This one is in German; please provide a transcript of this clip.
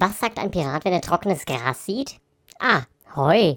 Was sagt ein Pirat, wenn er trockenes Gras sieht? Ah, Heu.